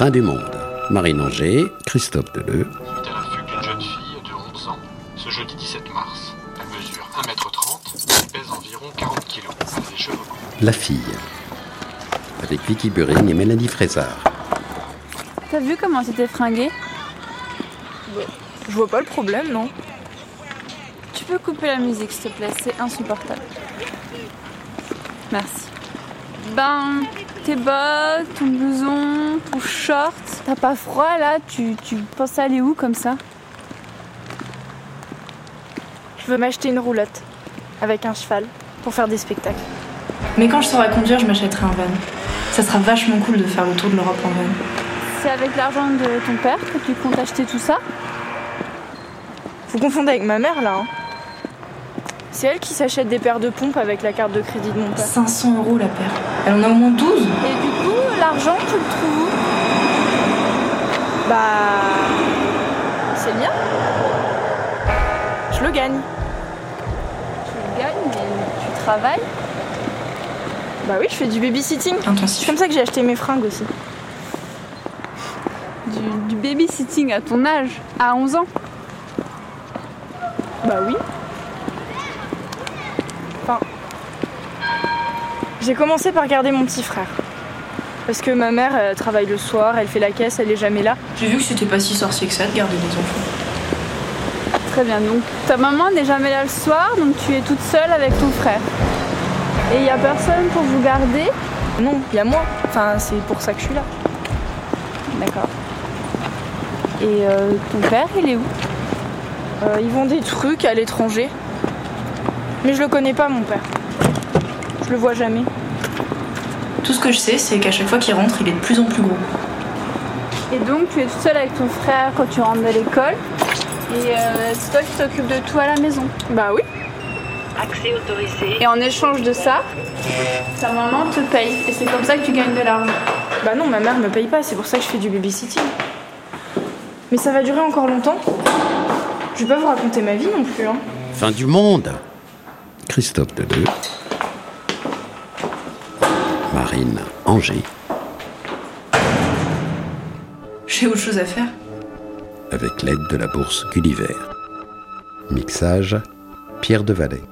Fin du monde. Marine Anger, Christophe Deleu. est à l'affût d'une jeune fille de 11 ans ce jeudi 17 mars. Elle mesure 1m30 et pèse environ 40 kg. Elle cheveux. La fille. Avec Vicky Buring et Mélanie Frézard. T'as vu comment c'était fringué? Je vois pas le problème, non Tu peux couper la musique, s'il te plaît, c'est insupportable. Merci. Ben, tes bottes, ton blouson, ton short, t'as pas froid là? Tu, tu penses aller où comme ça? Je veux m'acheter une roulotte avec un cheval pour faire des spectacles. Mais quand je saurai conduire, je m'achèterai un van. Ça sera vachement cool de faire le tour de l'Europe en van. C'est avec l'argent de ton père que tu comptes acheter tout ça? Vous confondez avec ma mère là. hein. C'est elle qui s'achète des paires de pompes avec la carte de crédit de mon père. 500 euros la paire. Elle en a au moins 12. Et du coup, l'argent, tu le trouves Je le gagne. Tu le gagnes, mais tu travailles Bah oui, je fais du babysitting. C'est Intensif. comme ça que j'ai acheté mes fringues aussi. du, du babysitting à ton âge, à 11 ans. Bah oui. Enfin. J'ai commencé par garder mon petit frère. Parce que ma mère elle travaille le soir, elle fait la caisse, elle est jamais là. J'ai vu que c'était pas si sorcier que ça de garder des enfants. Très bien, donc ta maman n'est jamais là le soir, donc tu es toute seule avec ton frère. Et il n'y a personne pour vous garder? Non, il y a moi. Enfin, c'est pour ça que je suis là. D'accord. Et euh, ton père, il est où? Euh, ils vendent des trucs à l'étranger. Mais je le connais pas, mon père. Je le vois jamais. Tout ce que je sais, c'est qu'à chaque fois qu'il rentre, il est de plus en plus gros. Et donc tu es toute seule avec ton frère quand tu rentres de l'école? Et euh, c'est toi qui t'occupes de tout à la maison. Bah oui. Accès autorisé. Et en échange de ça, ta maman te paye. Et c'est comme ça que tu gagnes de l'argent. Bah non, ma mère me paye pas, c'est pour ça que je fais du babysitting. Mais ça va durer encore longtemps. Je vais pas vous raconter ma vie non plus. Hein. Fin du monde. Christophe Deleu. Marine Anger. J'ai autre chose à faire. Avec l'aide de la bourse Gulliver. Mixage Pierre Devalet.